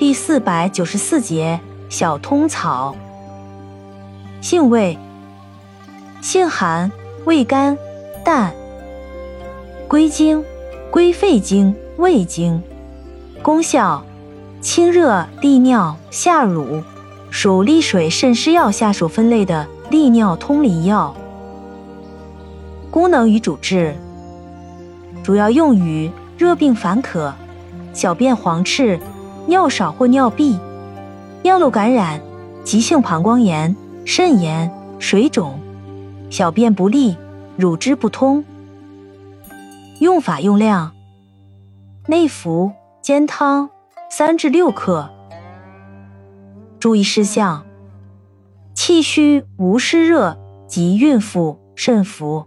第四百九十四节小通草。性味：性寒，味甘，淡。归经：归肺经、胃经。功效：清热利尿下乳，属利水渗湿药下属分类的利尿通淋药。功能与主治：主要用于热病烦渴、小便黄赤、尿少或尿闭、尿路感染、急性膀胱炎、肾炎、水肿、小便不利、乳汁不通。用法用量：内服。煎汤三至六克。注意事项：气虚无湿热及孕妇慎服。